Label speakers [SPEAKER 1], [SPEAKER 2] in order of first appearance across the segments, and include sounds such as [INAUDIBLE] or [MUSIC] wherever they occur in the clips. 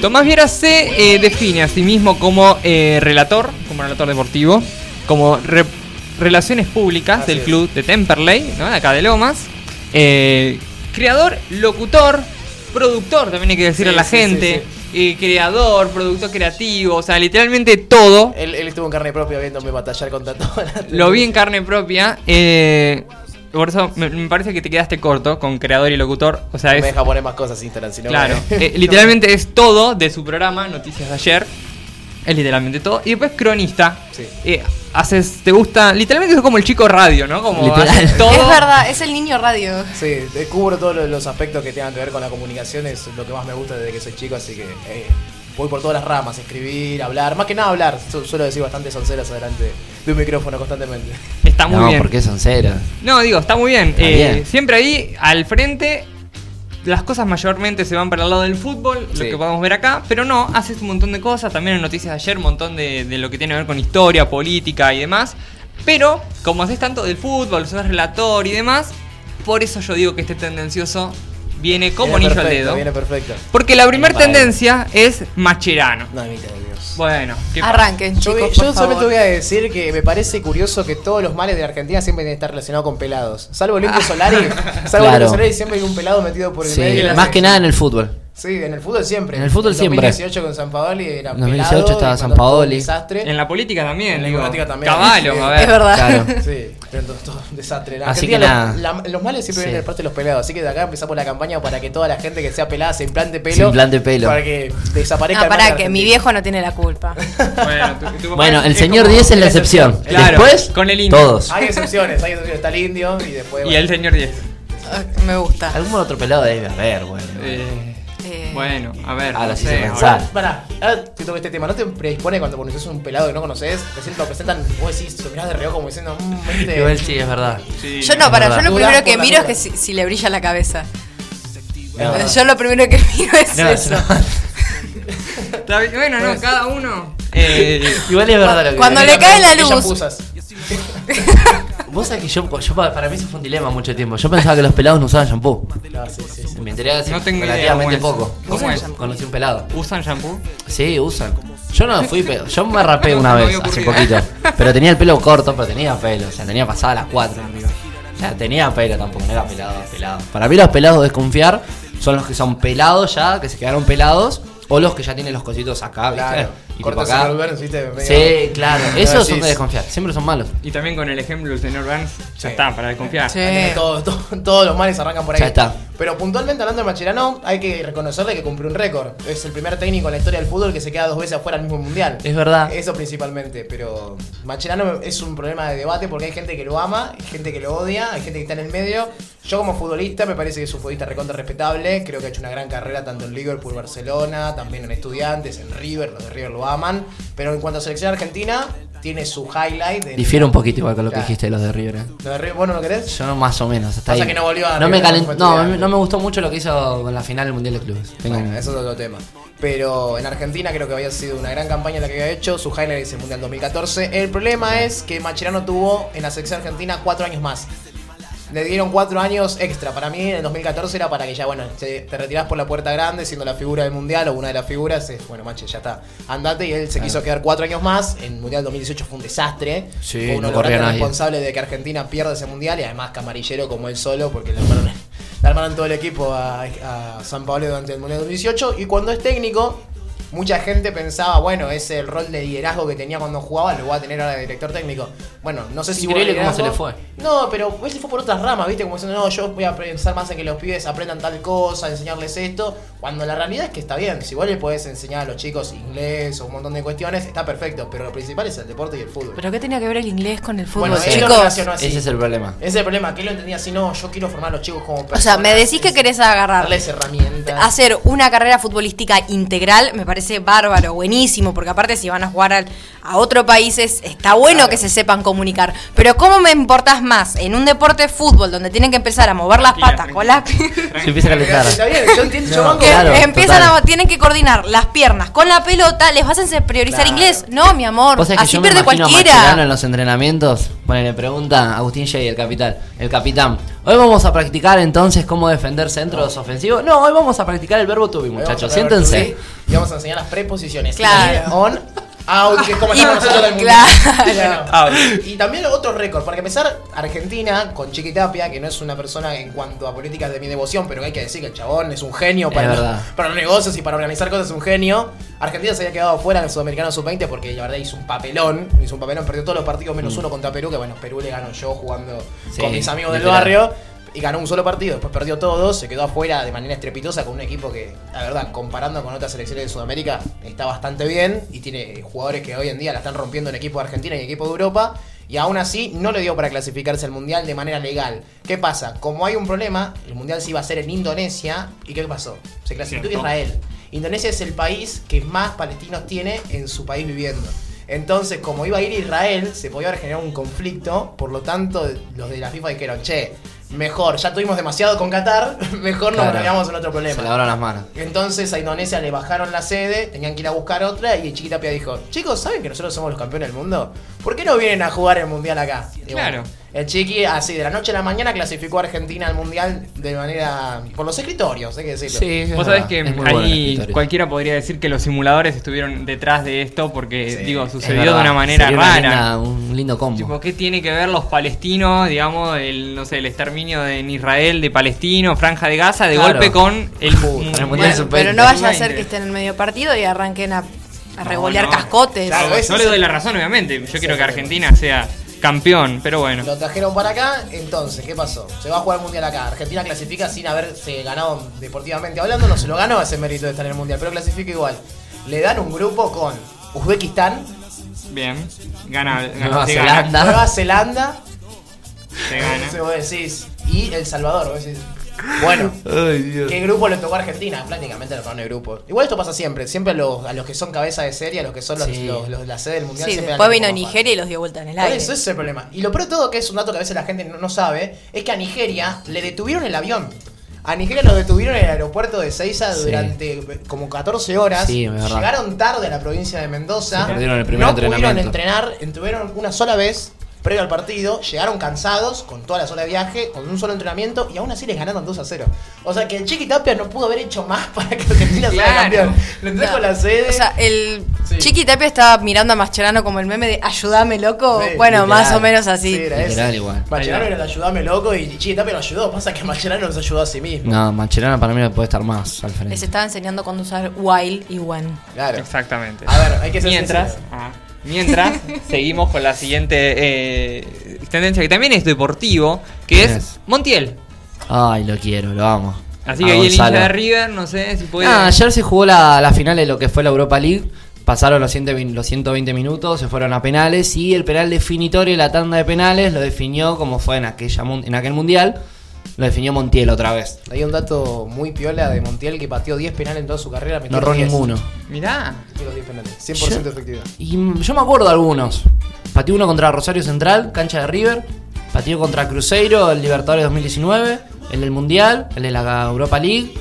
[SPEAKER 1] Tomás Viera se eh, define a sí mismo como eh, relator, como relator deportivo, como re- relaciones públicas
[SPEAKER 2] Así
[SPEAKER 1] del
[SPEAKER 2] es.
[SPEAKER 1] club de Temperley, ¿no? de acá de Lomas, eh, creador, locutor, productor, también hay que decirle
[SPEAKER 2] Sí,
[SPEAKER 1] a la
[SPEAKER 2] sí,
[SPEAKER 1] gente, eh, creador, productor creativo, o sea, literalmente todo.
[SPEAKER 2] Él, él estuvo en carne propia viéndome batallar contra toda la
[SPEAKER 1] Lo vi en carne propia. eh, por eso me, me parece que te quedaste corto con creador y locutor. O sea,
[SPEAKER 2] No
[SPEAKER 1] es.
[SPEAKER 2] me deja poner más cosas Instagram, si no
[SPEAKER 1] Claro,
[SPEAKER 2] me-
[SPEAKER 1] eh, [LAUGHS] literalmente es todo de su programa, Noticias de ayer. Es literalmente todo. Y después cronista.
[SPEAKER 2] Sí.
[SPEAKER 1] Eh, haces, te gusta, literalmente es como el chico radio, ¿no? Como haces todo.
[SPEAKER 3] Es verdad, es el niño radio.
[SPEAKER 2] Sí, descubro todos los- los aspectos que tengan que ver con la comunicación, es lo que más me gusta desde que soy chico, así que eh, voy por todas las ramas, escribir, hablar, más que nada hablar, Su- suelo decir bastante sonceras adelante de un micrófono constantemente.
[SPEAKER 1] Está muy
[SPEAKER 4] no,
[SPEAKER 1] bien.
[SPEAKER 4] porque son ceros.
[SPEAKER 1] No, digo, está muy bien.
[SPEAKER 4] Está
[SPEAKER 1] Eh,
[SPEAKER 4] bien.
[SPEAKER 1] Siempre ahí, al frente, las cosas mayormente se van para el lado del fútbol, lo que podemos ver acá, pero no, haces un montón de cosas, también en noticias de ayer, un montón de, de lo que tiene que ver con historia, política y demás. Pero, como haces tanto del fútbol, sos relator y demás, por eso yo digo que este tendencioso viene como
[SPEAKER 2] Viene
[SPEAKER 1] anillo al dedo.
[SPEAKER 2] Viene perfecto.
[SPEAKER 1] Porque la primera tendencia es Macherano.
[SPEAKER 2] No, de Dios.
[SPEAKER 1] Bueno, ¿qué pasa?
[SPEAKER 3] Arranquen,
[SPEAKER 2] Yo,
[SPEAKER 3] chicos.
[SPEAKER 2] voy-
[SPEAKER 3] por
[SPEAKER 2] yo solamente
[SPEAKER 3] favor.
[SPEAKER 2] voy a decir que me parece curioso que todos los males de Argentina siempre tienen que estar relacionados con pelados. Salvo el Indio [LAUGHS] Solari. salvo el
[SPEAKER 4] Claro.
[SPEAKER 2] Indio Solari siempre hay un pelado metido por el
[SPEAKER 4] Sí,
[SPEAKER 2] medio.
[SPEAKER 4] más que nada en el fútbol.
[SPEAKER 2] Sí, en el fútbol siempre.
[SPEAKER 4] En el fútbol siempre.
[SPEAKER 2] 2018 con San Paoli era
[SPEAKER 4] En 2018
[SPEAKER 2] pelado,
[SPEAKER 4] estaba San Paoli.
[SPEAKER 2] desastre.
[SPEAKER 1] En la política también,
[SPEAKER 2] En la
[SPEAKER 1] digo.
[SPEAKER 2] política también.
[SPEAKER 1] Caballo,
[SPEAKER 2] Sí.
[SPEAKER 1] a ver.
[SPEAKER 3] Es verdad.
[SPEAKER 4] Claro. [LAUGHS]
[SPEAKER 2] Sí, pero todo, todo un desastre. En
[SPEAKER 4] Así que
[SPEAKER 2] los-
[SPEAKER 4] nada.
[SPEAKER 2] la- los males siempre
[SPEAKER 4] Sí.
[SPEAKER 2] vienen de parte de los pelados. Así que de acá empezamos la campaña para que toda la gente que sea pelada se implante pelo.
[SPEAKER 4] Se implante pelo.
[SPEAKER 2] Para que desaparezca
[SPEAKER 3] No,
[SPEAKER 2] de
[SPEAKER 3] que mi viejo no tiene la culpa. [LAUGHS]
[SPEAKER 1] Bueno, tu- tu
[SPEAKER 4] Bueno, el señor
[SPEAKER 1] como-
[SPEAKER 4] 10 es la
[SPEAKER 2] la
[SPEAKER 4] excepción.
[SPEAKER 1] Claro,
[SPEAKER 4] Después,
[SPEAKER 1] con el indio.
[SPEAKER 4] todos.
[SPEAKER 2] Hay excepciones, hay excepciones. Está el indio y después.
[SPEAKER 1] Y el señor 10.
[SPEAKER 3] Ah, Me gusta.
[SPEAKER 4] Algún otro pelado debe haber, bueno.
[SPEAKER 1] Eh,
[SPEAKER 3] Eh,
[SPEAKER 1] bueno, a ver.
[SPEAKER 4] Ah,
[SPEAKER 1] no
[SPEAKER 4] lo
[SPEAKER 1] sé,
[SPEAKER 4] hice
[SPEAKER 1] ahora-
[SPEAKER 4] pensar.
[SPEAKER 2] Ahora, pará, ahora toque este tema, ¿no te predispone cuando conoces un pelado que no conoces? Recién lo presentan, vos decís, lo mirás de reojo como diciendo, [LAUGHS] mmm, este.
[SPEAKER 4] Igual sí, es verdad.
[SPEAKER 1] Sí.
[SPEAKER 3] Yo no, para, yo lo primero que miro es que si, si le brilla la cabeza.
[SPEAKER 2] No.
[SPEAKER 3] Yo lo primero que miro es
[SPEAKER 4] No,
[SPEAKER 3] eso.
[SPEAKER 4] no. [LAUGHS]
[SPEAKER 1] Bueno, no, cada uno. Eh,
[SPEAKER 4] Igual es verdad lo que
[SPEAKER 3] Cuando le cae la
[SPEAKER 2] ¿Qué
[SPEAKER 3] luz. [LAUGHS]
[SPEAKER 4] Vos sabés que yo, yo pa- para mí eso fue un dilema mucho tiempo. Yo pensaba que los pelados no usaban shampoo.
[SPEAKER 2] No, sí, sí, sí.
[SPEAKER 4] Me enteré hace
[SPEAKER 1] No tengo idea
[SPEAKER 4] relativamente
[SPEAKER 1] cómo es.
[SPEAKER 4] poco.
[SPEAKER 1] ¿Cómo es?
[SPEAKER 4] Conocí un pelado.
[SPEAKER 1] ¿Usan shampoo?
[SPEAKER 4] Sí, usan. Yo no fui pe- Yo me rapé [LAUGHS] una vez, hace poquito. [LAUGHS] Pero tenía el pelo corto, pero tenía pelo. O sea, tenía pasada las 4 arriba. O sea, tenía pelo tampoco, no era pelado, pelado. Para mí los pelados desconfiar son los que son pelados ya, que se quedaron pelados, o los que ya tienen los cositos acá, ¿viste?
[SPEAKER 2] Claro.
[SPEAKER 4] Y tipo
[SPEAKER 2] Cortas
[SPEAKER 4] acá.
[SPEAKER 2] el Burns, ¿viste? Medio-
[SPEAKER 4] Sí, claro. Esos son de desconfiar. Siempre son malos.
[SPEAKER 1] Y también con el ejemplo del señor Burns, ya
[SPEAKER 2] Sí.
[SPEAKER 1] está, para desconfiar.
[SPEAKER 3] Sí.
[SPEAKER 2] Todo- todo- todos los males arrancan por ahí.
[SPEAKER 4] Ya está.
[SPEAKER 2] Pero puntualmente hablando de Macherano, hay que reconocerle que cumplió un récord. Es el primer técnico en la historia del fútbol que se queda dos veces afuera del mismo mundial.
[SPEAKER 4] Es verdad.
[SPEAKER 2] Eso principalmente, pero Macherano es un problema de debate porque hay gente que lo ama, hay gente que lo odia, hay gente que está en el medio. Yo como futbolista me parece que es un futbolista recontra respetable, creo que ha hecho una gran carrera tanto en Liverpool, Barcelona, también en Estudiantes, en River, los de River lo aman, pero en cuanto a selección argentina, tiene su highlight.
[SPEAKER 4] Difiere un poquito igual con lo que dijiste de los de River. eh.
[SPEAKER 2] ¿Lo de River vos no lo querés?
[SPEAKER 4] Yo más o menos, hasta
[SPEAKER 2] Pasa
[SPEAKER 4] ahí.
[SPEAKER 2] que no volvió a
[SPEAKER 4] no me calent- no, no me gustó mucho lo que hizo con la final del Mundial de Clubes. Tengo
[SPEAKER 2] Bueno,
[SPEAKER 4] un-
[SPEAKER 2] eso es otro tema. Pero en Argentina creo que había sido una gran campaña la que había hecho. Su highlight es el Mundial 2014. El problema es que Macherano tuvo en la selección argentina cuatro años más. Le dieron cuatro años extra. Para mí, en el 2014 era para que ya, bueno, te, te retirás por la puerta grande, siendo la figura del mundial o una de las figuras. es, bueno, Mache, ya está. Andate. Y él se
[SPEAKER 4] Claro.
[SPEAKER 2] árquedar cuatro años más. En el mundial 2018 fue un desastre.
[SPEAKER 4] Sí,
[SPEAKER 2] fue uno
[SPEAKER 4] no
[SPEAKER 2] de los responsables de que Argentina pierda ese mundial. Y además, camarillero como él solo, porque le armaron, [LAUGHS] le armaron todo el equipo a, a San Pablo durante el mundial 2018. Y cuando es técnico. Mucha gente pensaba, bueno, ese el rol de liderazgo que tenía cuando jugaba lo va a tener ahora de director técnico. Bueno, no sé si
[SPEAKER 4] Increíble cómo se le fue.
[SPEAKER 2] No, pero él se fue por otras ramas, ¿viste? Como diciendo, no, yo voy a pensar más en que los pibes aprendan tal cosa, enseñarles esto. Cuando la realidad es que está bien. Si igual le podés enseñar a los chicos inglés o un montón de cuestiones, está perfecto. Pero lo principal es el deporte y el fútbol.
[SPEAKER 3] ¿Pero qué tenía que ver el inglés con el fútbol,
[SPEAKER 2] bueno,
[SPEAKER 3] chicos?
[SPEAKER 4] Ese es el problema.
[SPEAKER 2] Ese es el problema, que él lo entendía así, no, yo quiero formar a los chicos como
[SPEAKER 3] O sea, me
[SPEAKER 2] personas,
[SPEAKER 3] decís que
[SPEAKER 2] es-
[SPEAKER 3] querés agarrar
[SPEAKER 2] darles herramientas.
[SPEAKER 3] hacer una carrera futbolística integral me parece bárbaro, buenísimo, porque aparte si van a jugar al- a otro país es- está bueno
[SPEAKER 2] Claro.
[SPEAKER 3] que se sepan comunicar. Pero ¿cómo me importás más en un deporte de fútbol donde tienen que empezar a mover las patas con las
[SPEAKER 4] Se empieza a calentar.
[SPEAKER 2] Está bien, yo entiendo, yo
[SPEAKER 4] No, Claro,
[SPEAKER 3] empiezan
[SPEAKER 4] total.
[SPEAKER 3] a tienen que coordinar las piernas con la pelota, les vas a hacer priorizar
[SPEAKER 2] Claro.
[SPEAKER 3] inglés. No, mi amor, así pierde
[SPEAKER 4] imagino a Mascherano en
[SPEAKER 3] cualquiera.
[SPEAKER 4] los entrenamientos. Bueno, le pregunta Agustín Shea, el capitán. El capitán. Hoy vamos a practicar entonces cómo defender centros ofensivos. No, hoy vamos a practicar el verbo to be, muchachos. Siéntense.
[SPEAKER 2] Y vamos a enseñar las preposiciones.
[SPEAKER 3] Claro.
[SPEAKER 2] On, [LAUGHS] out, que es como
[SPEAKER 3] Y-
[SPEAKER 2] llamamos nosotros del mundo.
[SPEAKER 3] claro.
[SPEAKER 1] Out.
[SPEAKER 2] Y también otro récord, para empezar, Argentina con Chiquitapia, que no es una persona en cuanto a políticas de mi devoción, pero hay que decir que el chabón es un genio para,
[SPEAKER 4] verdad.
[SPEAKER 2] para los negocios y para organizar cosas, es un genio. Argentina se había quedado fuera en el Sudamericano Sub-20 porque la verdad hizo un papelón, hizo un papelón, perdió todos los partidos menos uno contra Perú, que bueno, Perú le ganó yo jugando
[SPEAKER 4] Mm. Sí,
[SPEAKER 2] con mis amigos del barrio. Y ganó un solo partido, después perdió todos, se quedó afuera de manera estrepitosa con un equipo que, la verdad, comparando con otras selecciones de Sudamérica, está bastante bien y tiene jugadores que hoy en día la están rompiendo en equipo de Argentina y equipo de Europa. Y aún así no le dio para clasificarse al Mundial de manera legal. ¿Qué pasa? Como hay un problema, el Mundial se iba a hacer en Indonesia. ¿Y qué pasó? Se clasificó
[SPEAKER 1] Cierto.
[SPEAKER 2] Israel. Indonesia es el país que más palestinos tiene en su país viviendo. Entonces, como iba a ir Israel, se podía haber generado un conflicto. Por lo tanto, los de la FIFA dijeron, che, mejor, ya tuvimos demasiado con Qatar, [LAUGHS] mejor nos
[SPEAKER 4] Claro.
[SPEAKER 2] en otro
[SPEAKER 4] Se
[SPEAKER 2] problema.
[SPEAKER 4] lavaron las manos.
[SPEAKER 2] Entonces a Indonesia le bajaron la sede, tenían que ir a buscar otra y Chiquitapia dijo, chicos, ¿saben que nosotros somos los campeones del mundo? ¿Por qué no vienen a jugar el mundial acá? Y
[SPEAKER 1] Claro.
[SPEAKER 2] El Chiqui así de la noche a la mañana clasificó a Argentina al mundial de manera... por los escritorios, hay que decirlo.
[SPEAKER 4] Sí,
[SPEAKER 1] Vos sabés que ahí cualquiera podría decir que los simuladores estuvieron detrás de esto porque,
[SPEAKER 2] Sí,
[SPEAKER 1] digo, sucedió de una manera
[SPEAKER 4] Sería
[SPEAKER 1] rara.
[SPEAKER 4] linda- un lindo combo.
[SPEAKER 1] Tipo, ¿qué tiene que ver los palestinos, digamos, el, no sé, el exterminio de, en Israel de palestinos, franja de Gaza, de
[SPEAKER 4] Claro.
[SPEAKER 1] golpe con el,
[SPEAKER 2] Con el
[SPEAKER 1] Mundial
[SPEAKER 3] Bueno,
[SPEAKER 4] Sub-20.
[SPEAKER 3] pero no vaya a ser
[SPEAKER 1] Sub-20.
[SPEAKER 3] que estén en el medio partido y arranquen a, a revolear
[SPEAKER 1] no.
[SPEAKER 3] cascotes.
[SPEAKER 2] Claro,
[SPEAKER 1] Yo
[SPEAKER 2] ese
[SPEAKER 1] le doy la razón, obviamente. Yo quiero que Argentina sea campeón, pero bueno.
[SPEAKER 2] Lo trajeron para acá, entonces, ¿qué pasó? Se va a jugar el mundial acá. Argentina clasifica sin haberse ganado deportivamente hablando, no se lo ganó ese mérito de estar en el mundial, pero clasifica igual. Le dan un grupo con Uzbekistán,
[SPEAKER 1] Bien. Gana, gana
[SPEAKER 4] Nueva
[SPEAKER 1] se
[SPEAKER 4] Zelanda.
[SPEAKER 1] gana.
[SPEAKER 2] Nueva Zelanda,
[SPEAKER 1] Se gana.
[SPEAKER 2] vos decís, y El Salvador, vos decís, bueno, ¿qué grupo le tocó a Argentina? Prácticamente le tocó el grupo. Igual esto pasa siempre, siempre a los, a los que son cabeza de serie, a los que son los,
[SPEAKER 4] Sí.
[SPEAKER 2] los- los- la sede del mundial.
[SPEAKER 3] Sí,
[SPEAKER 2] siempre
[SPEAKER 3] después
[SPEAKER 2] dan
[SPEAKER 3] vino
[SPEAKER 2] poco más
[SPEAKER 3] Nigeria y los dio vuelta en el
[SPEAKER 2] Por
[SPEAKER 3] aire.
[SPEAKER 2] eso ese es el problema. Y lo peor de todo, que es un dato que a veces la gente no, no sabe, es que a Nigeria le detuvieron el avión. A Nigeria lo detuvieron en el aeropuerto de Seiza
[SPEAKER 4] Sí.
[SPEAKER 2] durante como 14 horas.
[SPEAKER 4] Sí, es verdad.
[SPEAKER 2] Llegaron tarde a la provincia de Mendoza.
[SPEAKER 4] Se perdieron el primer
[SPEAKER 2] no pudieron
[SPEAKER 4] entrenamiento.
[SPEAKER 2] entrenar, estuvieron una sola vez previo al partido, llegaron cansados con toda la sola de viaje, con un solo entrenamiento y aún así les ganaron 2 a 0. O sea que el Chiqui Tapia no pudo haber hecho más [LAUGHS] para que Argentina sea
[SPEAKER 1] Claro.
[SPEAKER 2] campeón. Le trajo
[SPEAKER 3] Claro.
[SPEAKER 2] la sede.
[SPEAKER 3] O sea, el
[SPEAKER 2] Sí.
[SPEAKER 3] Chiqui Tapia estaba mirando a Mascherano como el meme de ayúdame loco.
[SPEAKER 2] Sí,
[SPEAKER 3] bueno,
[SPEAKER 4] literal.
[SPEAKER 3] más o menos así.
[SPEAKER 2] Sí, era
[SPEAKER 4] Literal
[SPEAKER 2] ese.
[SPEAKER 4] igual.
[SPEAKER 2] Mascherano era el ayudame loco y Chiqui Tapia lo ayudó. Pasa que Mascherano nos ayudó a sí mismo.
[SPEAKER 4] No, Mancherano para mí no puede estar más al frente.
[SPEAKER 3] Les estaba enseñando cuándo usar while y when.
[SPEAKER 2] Claro.
[SPEAKER 1] Exactamente.
[SPEAKER 2] A ver, hay que ser
[SPEAKER 1] Mientras,
[SPEAKER 2] sincero.
[SPEAKER 1] ah, mientras [LAUGHS] seguimos con la siguiente eh, tendencia que también es deportivo, que
[SPEAKER 4] ¿Quién
[SPEAKER 1] es
[SPEAKER 4] es?
[SPEAKER 1] Montiel.
[SPEAKER 4] Ay, lo quiero, lo amo.
[SPEAKER 1] Así
[SPEAKER 4] A
[SPEAKER 1] que ahí el hincha de River, no sé si puede.
[SPEAKER 4] Ah, ayer se jugó la, la final de lo que fue la Europa League. Pasaron los 120, los 120 minutos, se fueron a penales y el penal definitorio, la tanda de penales, lo definió como fue en, aquella, en aquel mundial. Lo definió Montiel otra vez.
[SPEAKER 2] Hay un dato muy piola de Montiel que pateó 10 penales en toda su carrera.
[SPEAKER 4] No erró
[SPEAKER 2] 10.
[SPEAKER 4] ninguno.
[SPEAKER 1] Mirá.
[SPEAKER 2] Metió los 10 penales. 100%
[SPEAKER 4] Yo-
[SPEAKER 2] efectividad.
[SPEAKER 4] Y yo me acuerdo de algunos. Pateó uno contra Rosario Central, cancha de River. Pateó contra Cruzeiro, el Libertadores 2019. El del Mundial, el de la Europa League.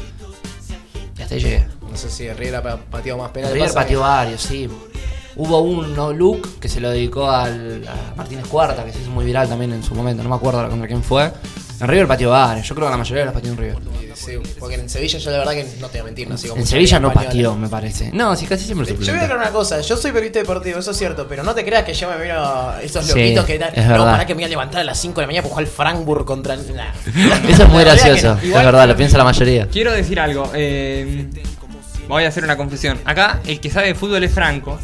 [SPEAKER 4] Y hasta ahí llegué.
[SPEAKER 2] No sé si River ha pa- pateado más penales.
[SPEAKER 4] River pateó varios, sí. Hubo uno, Luke, que se lo dedicó al, a Martínez Cuarta, que se hizo muy viral también en su momento. No me acuerdo ahora contra quién fue. En River pateó varios. Yo creo que la mayoría los pateó en River.
[SPEAKER 2] Sí, porque en Sevilla yo la verdad que no te voy a mentir, no sigo
[SPEAKER 4] En
[SPEAKER 2] mucho
[SPEAKER 4] Sevilla
[SPEAKER 2] la
[SPEAKER 4] no
[SPEAKER 2] española.
[SPEAKER 4] pateó, me parece. No, sí, casi siempre
[SPEAKER 2] Yo voy a
[SPEAKER 4] suplente.
[SPEAKER 2] aclarar una cosa, yo soy periodista deportivo, eso es cierto, pero no te creas que yo me miro esos
[SPEAKER 4] Sí,
[SPEAKER 2] loquitos que
[SPEAKER 4] es
[SPEAKER 2] no,
[SPEAKER 4] verdad.
[SPEAKER 2] para que me voy a levantar a las 5 de la mañana para jugar el Frankfurt contra el... Nah. [LAUGHS]
[SPEAKER 4] Eso es muy
[SPEAKER 2] La verdad que
[SPEAKER 4] gracioso.
[SPEAKER 2] no.
[SPEAKER 4] Es
[SPEAKER 2] Igual-
[SPEAKER 4] verdad, lo piensa la mayoría.
[SPEAKER 1] Quiero decir algo. eh, voy a hacer una confesión. Acá, el que sabe de fútbol es Franco.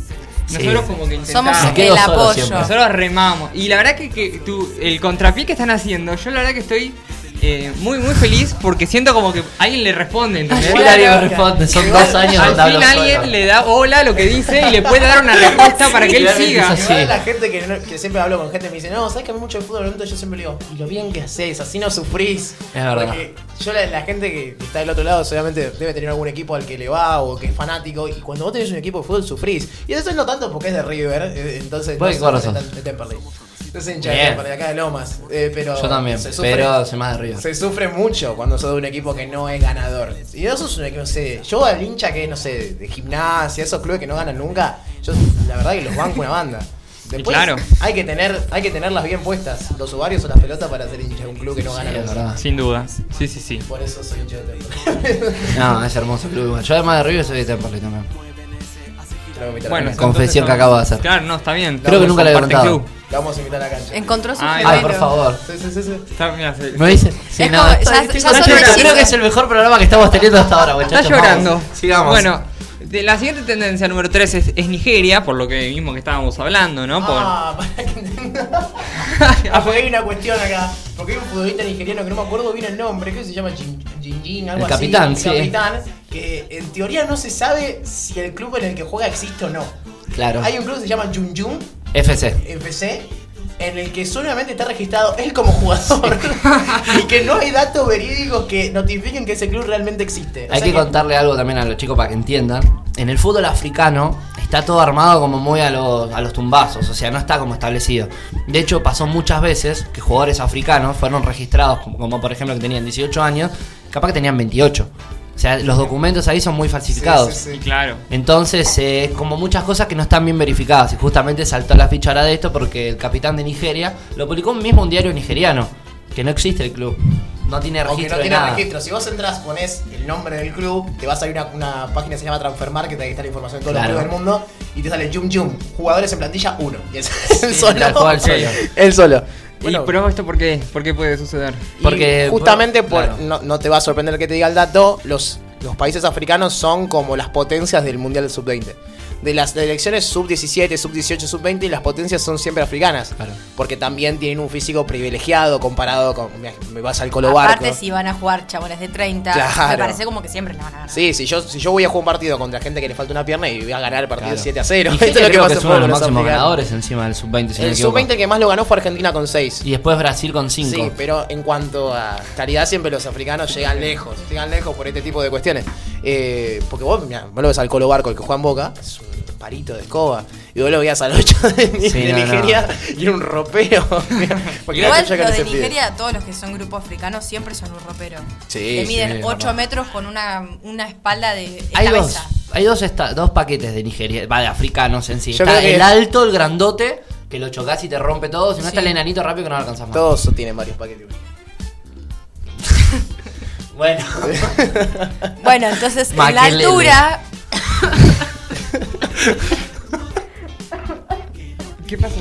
[SPEAKER 1] Nosotros
[SPEAKER 4] Sí.
[SPEAKER 1] como que
[SPEAKER 3] Somos
[SPEAKER 1] intentamos.
[SPEAKER 4] Quedo
[SPEAKER 3] el
[SPEAKER 4] solo
[SPEAKER 3] apoyo.
[SPEAKER 1] Nosotros remamos. Y la verdad que, que tú, el contrapié que están haciendo, yo la verdad que estoy eh, muy, muy feliz porque siento como que alguien le responde, ¿entendés?
[SPEAKER 4] Igual alguien responde, son dos años
[SPEAKER 1] Al
[SPEAKER 4] donde hablo
[SPEAKER 1] fin alguien
[SPEAKER 4] solo.
[SPEAKER 1] le da hola a lo que dice y le puede dar una respuesta para que él siga.
[SPEAKER 4] es
[SPEAKER 2] la gente que, no- que siempre hablo con gente me dice, no, sabes que a mí mucho de fútbol, entonces yo siempre le digo, y lo bien que haces, así no sufrís.
[SPEAKER 4] Es verdad.
[SPEAKER 2] Porque yo la, la gente que está del otro lado seguramente debe tener algún equipo al que le va o que es fanático, y cuando vos tenés un equipo de fútbol sufrís. Y eso no tanto porque es de River, eh, entonces
[SPEAKER 4] ¿Vos
[SPEAKER 2] no de, de Temperley. Yo soy hincha de. Temperley, acá de Lomas, eh, pero
[SPEAKER 4] Yo también,
[SPEAKER 2] se sufre-
[SPEAKER 4] pero soy más de River.
[SPEAKER 2] se sufre mucho cuando sos de un equipo que no es ganador. Y eso es un equipo, no sé, yo al hincha que es, no sé, de gimnasia, esos clubes que no ganan nunca, yo la verdad que los banco una banda. [LAUGHS] Después,
[SPEAKER 1] claro.
[SPEAKER 2] hay que tener, hay que tenerlas bien puestas, los ovarios o las pelotas para ser hincha de un club que no gana
[SPEAKER 4] Sí, es
[SPEAKER 2] nada.
[SPEAKER 4] verdad.
[SPEAKER 1] Sin duda. Sí, sí, sí.
[SPEAKER 2] Por eso soy hincha de Temperley. [LAUGHS]
[SPEAKER 4] No, es hermoso club igual. Yo además de River soy de Temperley también.
[SPEAKER 2] Lo
[SPEAKER 1] Bueno,
[SPEAKER 2] la.
[SPEAKER 4] Confesión
[SPEAKER 1] entonces
[SPEAKER 4] que acabo de hacer.
[SPEAKER 1] Claro, no, está bien.
[SPEAKER 4] Creo que nunca le he contado.
[SPEAKER 1] club.
[SPEAKER 2] Vamos a invitar a la cancha.
[SPEAKER 3] Encontró su
[SPEAKER 1] Ay,
[SPEAKER 4] Ay, por favor.
[SPEAKER 2] Sí, sí, sí, sí.
[SPEAKER 1] Está, mira, se-
[SPEAKER 4] ¿Me dice? Sí,
[SPEAKER 3] Es
[SPEAKER 4] no.
[SPEAKER 3] como-
[SPEAKER 4] estoy-
[SPEAKER 3] ya-
[SPEAKER 4] estoy
[SPEAKER 3] ya
[SPEAKER 4] llorando.
[SPEAKER 3] son
[SPEAKER 4] Creo que es el mejor programa que estamos teniendo hasta ahora, muchachos.
[SPEAKER 1] Está llorando.
[SPEAKER 4] Vamos, Sigamos.
[SPEAKER 1] Bueno, de la siguiente tendencia número 3 es, es Nigeria, por lo que mismo que estábamos hablando, ¿no? Por-
[SPEAKER 2] Ah, [LAUGHS] para que. Ah, porque hay una cuestión acá. Porque hay un futbolista nigeriano que no me acuerdo bien el nombre, que se llama Jin Jin, Jin, algo
[SPEAKER 4] El
[SPEAKER 2] así.
[SPEAKER 4] capitán,
[SPEAKER 2] el
[SPEAKER 4] sí.
[SPEAKER 2] capitán, que en teoría no se sabe si el club en el que juega existe o no.
[SPEAKER 4] Claro.
[SPEAKER 2] Hay un club que se llama Jun Jun
[SPEAKER 4] FC.
[SPEAKER 2] FC en el que solamente está registrado él como jugador [LAUGHS] y que no hay datos verídicos que notifiquen que ese club realmente existe. O
[SPEAKER 4] Hay que contarle algo también a los chicos para que entiendan. En el fútbol africano está todo armado como muy a los, a los tumbazos, o sea, no está como establecido. De hecho, pasó muchas veces que jugadores africanos fueron registrados, como, como por ejemplo que tenían 18 años, capaz que tenían 28. O sea, los documentos ahí son muy falsificados.
[SPEAKER 2] Sí, sí,
[SPEAKER 1] Sí, claro.
[SPEAKER 4] Entonces, eh, como muchas cosas que no están bien verificadas. Y justamente saltó la ficha ahora de esto porque el capitán de Nigeria lo publicó mismo un diario nigeriano. Que no existe el club. No tiene registro
[SPEAKER 2] no
[SPEAKER 4] de
[SPEAKER 2] tiene
[SPEAKER 4] nada.
[SPEAKER 2] registro, si vos entras, pones el nombre del club, te vas a ir a una, una página que se llama Transfermarket, ahí está la información de todos
[SPEAKER 4] Claro.
[SPEAKER 2] los clubes del mundo, y te sale Jum Jum, jugadores en plantilla 1. Y es [LAUGHS] el solo.
[SPEAKER 4] tal cual, solo. [LAUGHS]
[SPEAKER 2] El solo.
[SPEAKER 1] ¿Y
[SPEAKER 2] Bueno,
[SPEAKER 1] pero esto por qué? ¿Por qué puede suceder?
[SPEAKER 2] y
[SPEAKER 4] porque-
[SPEAKER 2] justamente por,
[SPEAKER 4] claro.
[SPEAKER 2] no, no te va a sorprender que te diga el dato, los, los países africanos son como las potencias del Mundial del Sub-20. De las elecciones sub-17, sub-18, sub-20, las potencias son siempre africanas.
[SPEAKER 4] Claro.
[SPEAKER 2] Porque también tienen un físico privilegiado comparado con. Me, me vas al Colo Barco.
[SPEAKER 3] Aparte, si van a jugar chabones de 30,
[SPEAKER 2] Claro.
[SPEAKER 3] me parece como que siempre le van a ganar.
[SPEAKER 2] Sí, si yo, si yo voy a jugar un partido contra gente que le falta una pierna y voy a ganar el partido
[SPEAKER 4] Claro.
[SPEAKER 2] 7 a 0.
[SPEAKER 4] Nigeria [LAUGHS]
[SPEAKER 2] Esto es lo que pasa
[SPEAKER 4] los máximos ganadores encima del sub-20. Si no me
[SPEAKER 2] El
[SPEAKER 4] equivoco.
[SPEAKER 2] sub-20 que más lo ganó fue Argentina con 6.
[SPEAKER 4] Y después Brasil con 5.
[SPEAKER 2] Sí, pero en cuanto a calidad, siempre los africanos llegan lejos. Llegan lejos por este tipo de cuestiones. Eh, porque vos, mirá, vos lo ves al Colo Barco, el que juega en Boca, es un parito de escoba. Y vos lo veías al 8 de, Ni-
[SPEAKER 4] Sí,
[SPEAKER 2] de
[SPEAKER 4] no,
[SPEAKER 2] Nigeria y era un [LAUGHS] era
[SPEAKER 3] Igual los de. Nigeria, todos los que son grupo africano siempre son un ropero.
[SPEAKER 2] Sí,
[SPEAKER 3] que miden
[SPEAKER 4] sí,
[SPEAKER 3] 8
[SPEAKER 4] verdad.
[SPEAKER 3] metros con una, una espalda de
[SPEAKER 4] Hay dos,
[SPEAKER 3] mesa.
[SPEAKER 4] hay dos, esta- dos paquetes de Nigeria, va, de africanos en sí.
[SPEAKER 2] Yo
[SPEAKER 4] está el alto, el grandote, que lo chocas y te rompe todo. Si no está el enanito rápido que no lo alcanzas más.
[SPEAKER 2] Todos tienen varios paquetes.
[SPEAKER 4] Bueno. [LAUGHS]
[SPEAKER 3] Bueno, entonces en la altura. [LAUGHS]
[SPEAKER 1] ¿Qué pasa?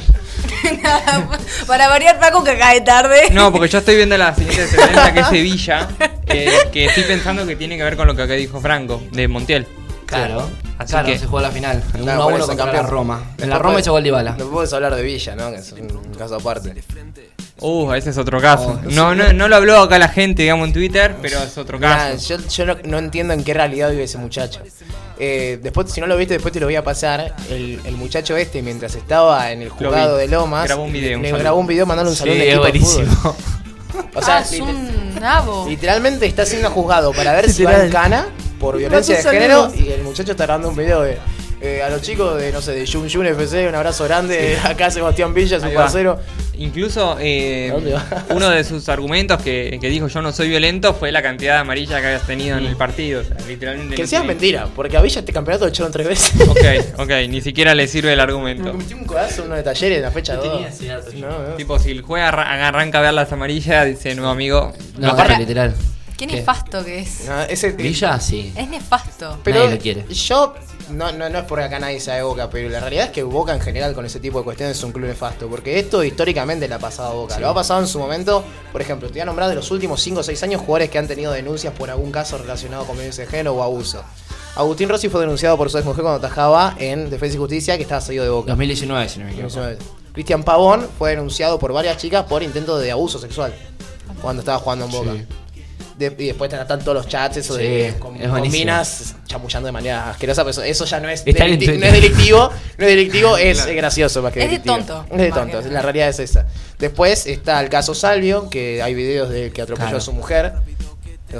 [SPEAKER 1] [LAUGHS]
[SPEAKER 3] para variar, Paco, que cae tarde.
[SPEAKER 1] No, porque yo estoy viendo la siguiente tendencia que es Sevilla, eh, que estoy pensando que tiene que ver con lo que acá dijo Franco, de Montiel.
[SPEAKER 4] Claro.
[SPEAKER 1] Así
[SPEAKER 4] claro,
[SPEAKER 1] que-
[SPEAKER 4] se jugó la final. En
[SPEAKER 2] Claro,
[SPEAKER 4] 1 a
[SPEAKER 2] por
[SPEAKER 4] 1
[SPEAKER 2] eso,
[SPEAKER 4] contra la. Roma. En la Roma hizo gol Dybala.
[SPEAKER 2] No puedes hablar de Villa, ¿no? Que es un caso aparte.
[SPEAKER 1] Uh, ese es otro caso.
[SPEAKER 4] Oh,
[SPEAKER 1] no, no, no lo habló acá la gente, digamos, en Twitter, pero es otro caso.
[SPEAKER 2] yo yo no, no entiendo en qué realidad vive ese muchacho. Eh, después, si no lo viste, después te lo voy a pasar. El, el muchacho este, mientras estaba en el
[SPEAKER 1] vi.
[SPEAKER 2] de Lomas,
[SPEAKER 1] Grabó un video,
[SPEAKER 2] le grabó un video mandando un saludo
[SPEAKER 4] Sí,
[SPEAKER 2] equipo de
[SPEAKER 4] buenísimo.
[SPEAKER 2] fútbol. O sea,
[SPEAKER 3] ah, es un nabo.
[SPEAKER 2] literalmente está siendo juzgado para ver si va en cana por violencia de género y el muchacho está grabando un video de eh, a los chicos de, no sé, de Jun Jun FC, un abrazo grande. [LAUGHS] Acá Sebastián Villa, su parcero.
[SPEAKER 1] Incluso eh,
[SPEAKER 2] ¿A dónde va?
[SPEAKER 1] uno de sus argumentos que, que dijo yo no soy violento fue la cantidad de amarilla que habías tenido en el partido. O sea, literalmente.
[SPEAKER 2] Que
[SPEAKER 1] no
[SPEAKER 2] sea
[SPEAKER 1] tiene-
[SPEAKER 2] mentira, porque a Villa este campeonato lo echaron tres veces. [LAUGHS]
[SPEAKER 1] Ok, ok, ni siquiera le sirve el
[SPEAKER 2] Me
[SPEAKER 1] argumento.
[SPEAKER 2] metí un codazo en uno de talleres en la fecha
[SPEAKER 4] No
[SPEAKER 2] 2.
[SPEAKER 4] tenía ese dato yo.
[SPEAKER 2] No, no.
[SPEAKER 1] Tipo, si el juez arra- arranca a ver las amarillas, dice, no, amigo.
[SPEAKER 4] No,
[SPEAKER 1] aparte-
[SPEAKER 4] es literal.
[SPEAKER 3] Qué
[SPEAKER 4] ¿Qué?
[SPEAKER 3] nefasto que es.
[SPEAKER 2] No, ese,
[SPEAKER 4] Villa, sí.
[SPEAKER 3] Es nefasto.
[SPEAKER 2] Pero
[SPEAKER 4] Nadie lo quiere.
[SPEAKER 2] yo, no, no, no es porque acá nadie sea de Boca, pero la realidad es que Boca en general con ese tipo de cuestiones es un club nefasto. Porque esto históricamente le ha pasado a Boca. Lo ha pasado en su momento, por ejemplo, te voy a nombrar de los últimos 5 o 6 años jugadores que han tenido denuncias por algún caso relacionado con violencia de género o abuso. Agustín Rossi fue denunciado por su ex mujer cuando atajaba en Defensa y Justicia, que estaba seguido de Boca.
[SPEAKER 4] 2019, si no me equivoco.
[SPEAKER 2] Cristian Pavón fue denunciado por varias chicas por intento de abuso sexual cuando estaba jugando en Boca.
[SPEAKER 4] Sí.
[SPEAKER 2] De- y después están todos los chats, eso
[SPEAKER 4] Sí,
[SPEAKER 2] de con,
[SPEAKER 4] es
[SPEAKER 2] con minas chamullando de manera asquerosa, pero eso, eso ya no es,
[SPEAKER 4] Está en
[SPEAKER 2] delicti-
[SPEAKER 4] Twitter.
[SPEAKER 2] no es delictivo, no es delictivo, [LAUGHS] es gracioso más que
[SPEAKER 3] Es de
[SPEAKER 2] delictivo.
[SPEAKER 3] tonto,
[SPEAKER 2] Es de tonto, la realidad es esa. Después está el caso Salvio, que hay videos de que atropelló
[SPEAKER 4] Claro.
[SPEAKER 2] a su mujer.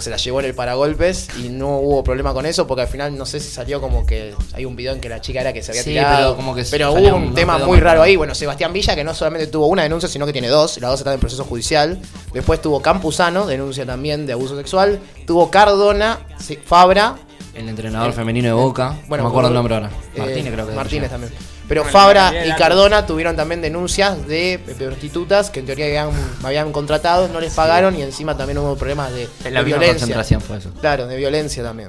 [SPEAKER 2] Se la llevó en el paragolpes y no hubo problema con eso porque al final no sé si salió como que hay un video en que la chica era que se había
[SPEAKER 4] Sí,
[SPEAKER 2] tirado.
[SPEAKER 4] pero como que
[SPEAKER 2] pero hubo
[SPEAKER 4] un-
[SPEAKER 2] tema muy raro ahí. Bueno, Sebastián Villa que no solamente tuvo una denuncia, sino que tiene dos. Las dos están en proceso judicial. Después tuvo Campuzano, denuncia también de abuso sexual. Tuvo Cardona, Fabra
[SPEAKER 4] El entrenador femenino de Boca. no me acuerdo el nombre ahora.
[SPEAKER 2] eh,
[SPEAKER 4] Martínez creo que
[SPEAKER 2] Martínez también. Pero
[SPEAKER 1] Bueno,
[SPEAKER 2] Fabra y Cardona tuvieron también denuncias de prostitutas que en teoría habían, habían contratado, no les pagaron y encima también hubo problemas de,
[SPEAKER 4] En la
[SPEAKER 2] de
[SPEAKER 4] misma
[SPEAKER 2] violencia.
[SPEAKER 4] concentración fue eso.
[SPEAKER 2] Claro, de violencia también.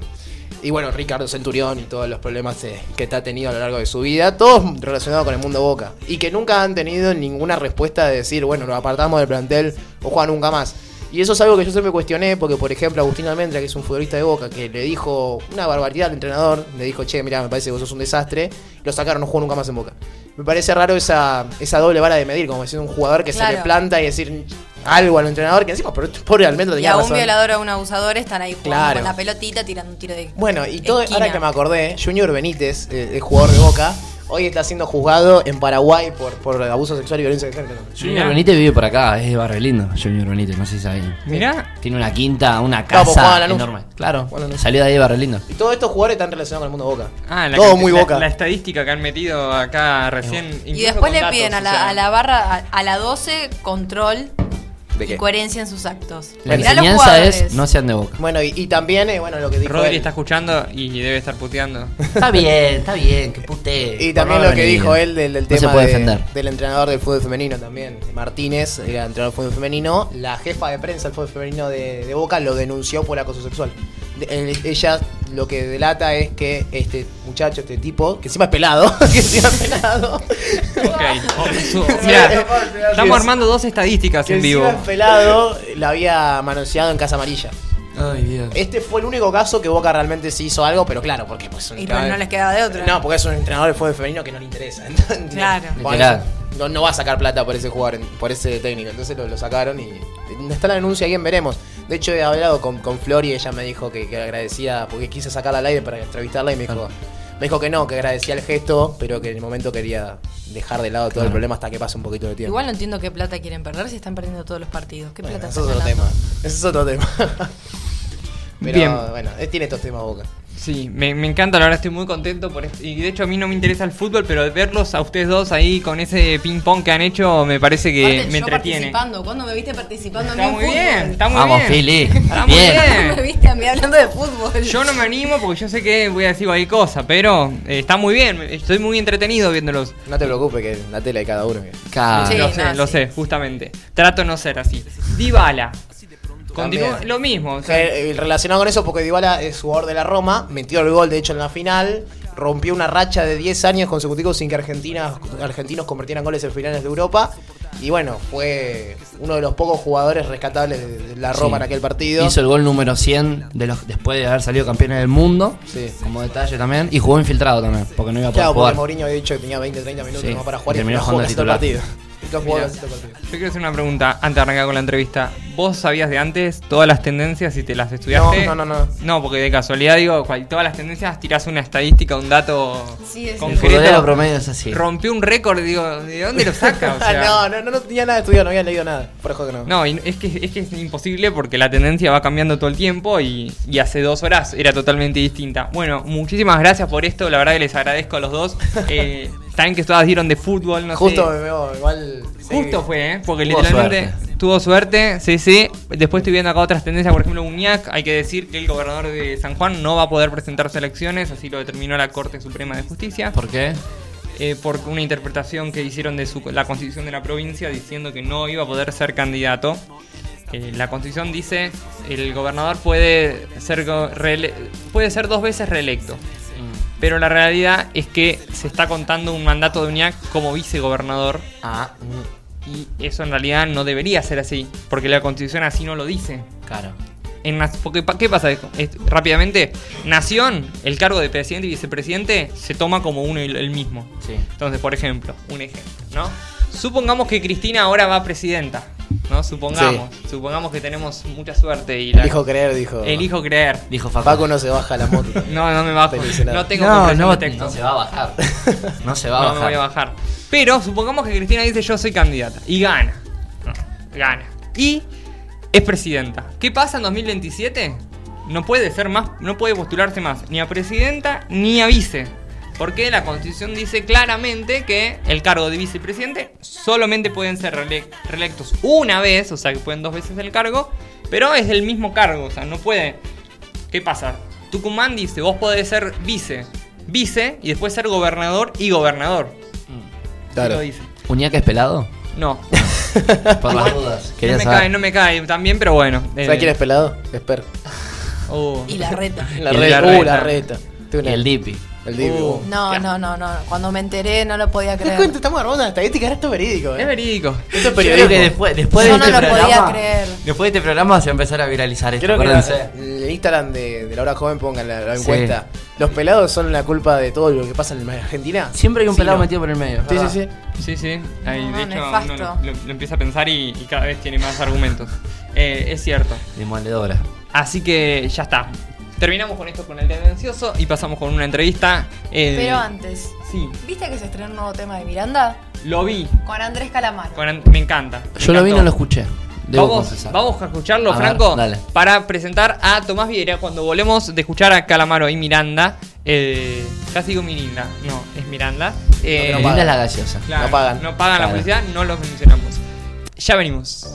[SPEAKER 2] Y bueno, Ricardo Centurión y todos los problemas eh, que está tenido a lo largo de su vida, todos relacionados con el mundo Boca. Y que nunca han tenido ninguna respuesta de decir, bueno, nos apartamos del plantel o juega nunca más. Y eso es algo que yo siempre cuestioné, porque por ejemplo Agustín Almendra, que es un futbolista de Boca, que le dijo una barbaridad al entrenador, le dijo, che, mira, me parece que vos sos un desastre, lo sacaron, no jugó nunca más en Boca. Me parece raro esa, esa doble vara de medir, como decir un jugador que se le planta y decir algo al entrenador, que encima, pero pobre Almendra
[SPEAKER 3] Y
[SPEAKER 2] tenía
[SPEAKER 3] a un violador o a un abusador están ahí jugando
[SPEAKER 2] Claro.
[SPEAKER 3] con la pelotita tirando un tiro de.
[SPEAKER 2] Bueno, y todo,
[SPEAKER 3] esquina.
[SPEAKER 2] ahora que me acordé, Junior Benítez, el jugador de Boca, hoy está siendo juzgado en Paraguay por, por abuso sexual y violencia de género.
[SPEAKER 4] Junior. Benítez vive por acá, es de Barrio Lindo. Junior Benítez, no sé si sabían.
[SPEAKER 1] Mirá.
[SPEAKER 4] Tiene una quinta, una
[SPEAKER 2] Claro, pues
[SPEAKER 4] casa
[SPEAKER 2] en Lanús.
[SPEAKER 4] enorme. Claro, salió de ahí de Barrio Lindo.
[SPEAKER 2] Y todos estos jugadores están relacionados con el mundo de Boca.
[SPEAKER 1] Ah, la
[SPEAKER 2] Todo muy
[SPEAKER 1] la-
[SPEAKER 2] Boca.
[SPEAKER 1] La, estadística que han metido acá recién.
[SPEAKER 3] Y después le
[SPEAKER 1] datos,
[SPEAKER 3] piden a
[SPEAKER 1] o
[SPEAKER 3] la,
[SPEAKER 1] sea,
[SPEAKER 3] a la barra, a, a la 12, control
[SPEAKER 2] ¿De
[SPEAKER 3] y
[SPEAKER 2] qué?
[SPEAKER 3] coherencia en sus actos.
[SPEAKER 4] La
[SPEAKER 3] Mirá
[SPEAKER 4] enseñanza es no sean de boca.
[SPEAKER 2] Bueno, y, y también, eh, bueno, lo que dijo
[SPEAKER 1] Rodri
[SPEAKER 2] él.
[SPEAKER 1] está escuchando y debe estar puteando.
[SPEAKER 4] Está bien, está bien, que pute.
[SPEAKER 2] Y también lo que dijo él del, del
[SPEAKER 4] No se
[SPEAKER 2] tema
[SPEAKER 4] puede
[SPEAKER 2] de-
[SPEAKER 4] defender.
[SPEAKER 2] del entrenador del fútbol femenino también. Martínez, era entrenador del fútbol femenino. La jefa de prensa del fútbol femenino de, de Boca lo denunció por acoso sexual. De- ella lo que delata es que este muchacho, este tipo, que encima es pelado, [LAUGHS] que encima es pelado,
[SPEAKER 1] Ok. [LAUGHS] Oh, estamos armando dos estadísticas
[SPEAKER 2] que
[SPEAKER 1] en vivo.
[SPEAKER 2] encima es pelado, la había manoseado en Casa Amarilla.
[SPEAKER 4] Ay, Dios.
[SPEAKER 2] Este fue el único caso que Boca realmente sí hizo algo, pero claro, porque pues un
[SPEAKER 3] Y pues
[SPEAKER 2] entrenador-
[SPEAKER 3] no les quedaba de otra.
[SPEAKER 2] No, porque es un entrenador del fútbol femenino que no le interesa. [LAUGHS] ¿entendés?
[SPEAKER 3] Claro.
[SPEAKER 2] Bueno, no, no va a sacar plata por ese jugador, por ese técnico. Entonces lo, lo sacaron y está la denuncia, bien veremos. De hecho, he hablado con, con Flor y ella me dijo que, que agradecía, porque quise sacarla al aire para entrevistarla y me dijo, me dijo que no, que agradecía el gesto, pero que en el momento quería dejar de lado todo el problema hasta que pase un poquito de tiempo.
[SPEAKER 3] Igual no entiendo qué plata quieren perder si están perdiendo todos los partidos. ¿Qué
[SPEAKER 2] Bueno,
[SPEAKER 3] plata
[SPEAKER 2] eso es
[SPEAKER 3] están
[SPEAKER 2] otro tema. [LAUGHS] Ese es otro tema. pero
[SPEAKER 1] Bien.
[SPEAKER 2] bueno, él tiene estos temas Boca.
[SPEAKER 1] Sí, me, me encanta, la verdad estoy muy contento por esto. Y de hecho a mí no me interesa el fútbol, pero verlos a ustedes dos ahí con ese ping pong que han hecho me parece que
[SPEAKER 3] Aparte,
[SPEAKER 1] me
[SPEAKER 3] yo
[SPEAKER 1] entretiene.
[SPEAKER 3] participando. ¿Cuándo me viste participando
[SPEAKER 1] Está
[SPEAKER 3] en un
[SPEAKER 1] muy
[SPEAKER 3] fútbol?
[SPEAKER 1] bien, está muy
[SPEAKER 4] Vamos,
[SPEAKER 1] bien. Está muy
[SPEAKER 4] Bien.
[SPEAKER 3] ¿Cuándo me viste a mí hablando de fútbol?
[SPEAKER 1] Yo no me animo porque yo sé que voy a decir cualquier cosa, pero eh, está muy bien, estoy muy entretenido viéndolos.
[SPEAKER 2] No te preocupes que en la tela hay cada uno. que-
[SPEAKER 4] Ca-
[SPEAKER 3] Sí.
[SPEAKER 1] lo sé,
[SPEAKER 3] no,
[SPEAKER 1] lo
[SPEAKER 3] sí.
[SPEAKER 1] sé, justamente. Trato de no ser así. Dybala. Continúa lo mismo. o sea,
[SPEAKER 2] Eh, relacionado con eso, porque Dybala es jugador de la Roma, metió el gol de hecho en la final, rompió una racha de 10 años consecutivos sin que Argentina, argentinos convirtieran goles en finales de Europa. Y bueno, fue uno de los pocos jugadores rescatables de, la Roma
[SPEAKER 4] Sí.
[SPEAKER 2] en aquel partido.
[SPEAKER 4] Hizo el gol número 100 de los, después de haber salido campeones del mundo.
[SPEAKER 2] Sí.
[SPEAKER 4] Como detalle también. Y jugó infiltrado también, porque no iba a poder
[SPEAKER 2] Claro, porque
[SPEAKER 4] jugar.
[SPEAKER 2] Mourinho había dicho que tenía 20, 30 minutos
[SPEAKER 4] Sí,
[SPEAKER 2] más para jugar y
[SPEAKER 4] terminó
[SPEAKER 2] no
[SPEAKER 4] jugando. [LAUGHS]
[SPEAKER 2] Y no casi todo el partido.
[SPEAKER 1] Yo quiero hacer una pregunta antes de arrancar con la entrevista. ¿Vos sabías de antes todas las tendencias y te las estudiaste?
[SPEAKER 2] No, no, no, no.
[SPEAKER 1] No, porque de casualidad digo, cual- todas las tendencias tirás una estadística, un dato
[SPEAKER 3] Sí, es-
[SPEAKER 4] El
[SPEAKER 1] concreto.
[SPEAKER 4] futbolero promedio es así.
[SPEAKER 1] Rompió un récord, digo, ¿de dónde lo saca? O [LAUGHS] sea,
[SPEAKER 2] no, no, no, no tenía nada estudiado, no había leído nada. Por eso que no.
[SPEAKER 1] No, y es que, es que es imposible porque la tendencia va cambiando todo el tiempo y, y hace dos horas era totalmente distinta. Bueno, muchísimas gracias por esto, la verdad que les agradezco a los dos. [LAUGHS] Eh, Saben que todas dieron de fútbol, no
[SPEAKER 2] Justo
[SPEAKER 1] sé.
[SPEAKER 2] me veo, igual.
[SPEAKER 1] Justo fue, ¿eh? Porque
[SPEAKER 4] Tuvo
[SPEAKER 1] literalmente
[SPEAKER 4] suerte.
[SPEAKER 1] tuvo suerte, sí, sí. Después estoy viendo acá otras tendencias, por ejemplo, Uñac. Hay que decir que el gobernador de San Juan no va a poder presentarse a elecciones, así lo determinó la Corte Suprema de Justicia.
[SPEAKER 4] ¿Por qué?
[SPEAKER 1] eh, por una interpretación que hicieron de su- la constitución de la provincia diciendo que no iba a poder ser candidato. Eh, la constitución dice el gobernador puede ser puede ser dos veces reelecto, pero la realidad es que se está contando un mandato de Uñac como vicegobernador
[SPEAKER 4] Ah,
[SPEAKER 1] y eso en realidad no debería ser así, porque la constitución así no lo dice.
[SPEAKER 4] claro.
[SPEAKER 1] En porque, ¿Qué pasa? Es- rápidamente, nación, el cargo de presidente y vicepresidente se toma como uno y el mismo.
[SPEAKER 4] Sí.
[SPEAKER 1] Entonces, por ejemplo, un ejemplo, ¿no? Supongamos que Cristina ahora va presidenta, ¿no? Supongamos, supongamos que tenemos mucha suerte y la
[SPEAKER 2] Elijo creer, dijo.
[SPEAKER 1] elijo creer.
[SPEAKER 4] Dijo Facu.
[SPEAKER 2] Paco no se baja la moto. [LAUGHS]
[SPEAKER 1] No, no me bajo. No tengo
[SPEAKER 4] No, no,
[SPEAKER 1] texto.
[SPEAKER 4] no se va a bajar. [LAUGHS] No se va a
[SPEAKER 1] No
[SPEAKER 4] bajar.
[SPEAKER 1] me voy a bajar. Pero supongamos que Cristina dice yo soy candidata y gana. No, gana. Y es presidenta. ¿Qué pasa en 2027? No puede ser más, no puede postularse más ni a presidenta ni a vice. Porque la constitución dice claramente que el cargo de vicepresidente solamente pueden ser reele- reelectos una vez, o sea que pueden dos veces el cargo, pero es el mismo cargo, o sea, no puede. ¿Qué pasa? Tucumán dice, vos podés ser vice, vice y después ser gobernador y gobernador.
[SPEAKER 2] Claro.
[SPEAKER 1] Lo dice.
[SPEAKER 4] ¿Uñaca es pelado?
[SPEAKER 1] No, [LAUGHS]
[SPEAKER 4] Por las dudas.
[SPEAKER 1] no me
[SPEAKER 4] saber.
[SPEAKER 1] cae, no me cae también, pero bueno. eh,
[SPEAKER 2] ¿Sabes quién es pelado? Esper.
[SPEAKER 1] uh,
[SPEAKER 3] Y la reta. [LAUGHS]
[SPEAKER 2] La
[SPEAKER 1] Y
[SPEAKER 2] reta.
[SPEAKER 1] la
[SPEAKER 2] Uh, la reta.
[SPEAKER 4] Y el Dipi.
[SPEAKER 2] El.
[SPEAKER 1] Uh.
[SPEAKER 2] uh.
[SPEAKER 3] No, no, no, no. Cuando me enteré no lo podía
[SPEAKER 2] ¿Te das
[SPEAKER 3] creer.
[SPEAKER 2] cuenta? Estamos armando una estadística, esto es verídico.
[SPEAKER 1] es
[SPEAKER 2] ¿eh?
[SPEAKER 1] verídico.
[SPEAKER 2] Esto es
[SPEAKER 4] creo que después, después
[SPEAKER 3] Yo
[SPEAKER 4] de
[SPEAKER 3] no
[SPEAKER 4] este
[SPEAKER 3] lo podía creer.
[SPEAKER 4] Después de este programa se va a empezar a viralizar esto.
[SPEAKER 2] Quiero que la- el Instagram de, de la hora joven pongan la, la
[SPEAKER 4] Sí.
[SPEAKER 2] encuesta. ¿Los pelados son la culpa de todo lo que pasa en Argentina?
[SPEAKER 4] Siempre hay un
[SPEAKER 2] Sí,
[SPEAKER 4] pelado
[SPEAKER 2] no.
[SPEAKER 4] metido por el medio.
[SPEAKER 2] Sí, sí,
[SPEAKER 4] ¿verdad?
[SPEAKER 2] sí.
[SPEAKER 1] Sí, sí. Ahí,
[SPEAKER 3] No,
[SPEAKER 1] de hecho,
[SPEAKER 3] nefasto.
[SPEAKER 1] uno lo, lo- lo empieza a pensar y, y cada vez tiene más argumentos. Eh, es cierto.
[SPEAKER 4] Demoledora.
[SPEAKER 1] Así que ya está. Terminamos con esto con el tendencioso y pasamos con una entrevista. eh,
[SPEAKER 3] Pero antes,
[SPEAKER 1] Sí,
[SPEAKER 3] ¿viste que se estrenó un nuevo tema de Miranda?
[SPEAKER 1] lo vi.
[SPEAKER 3] Con Andrés Calamaro.
[SPEAKER 1] Con me encanta. me
[SPEAKER 4] Yo lo vi y no lo escuché. Debo
[SPEAKER 1] Vamos,
[SPEAKER 4] confesar.
[SPEAKER 1] vamos a escucharlo,
[SPEAKER 4] A ver,
[SPEAKER 1] Franco,
[SPEAKER 4] dale.
[SPEAKER 1] para presentar a Tomás Vieira cuando volvemos de escuchar a Calamaro y Miranda. Eh, casi digo Mirinda, no, es Miranda. Eh,
[SPEAKER 2] no pagan.
[SPEAKER 4] es la gaseosa.
[SPEAKER 1] claro,
[SPEAKER 2] no pagan.
[SPEAKER 1] No pagan la publicidad, no lo mencionamos. Ya venimos.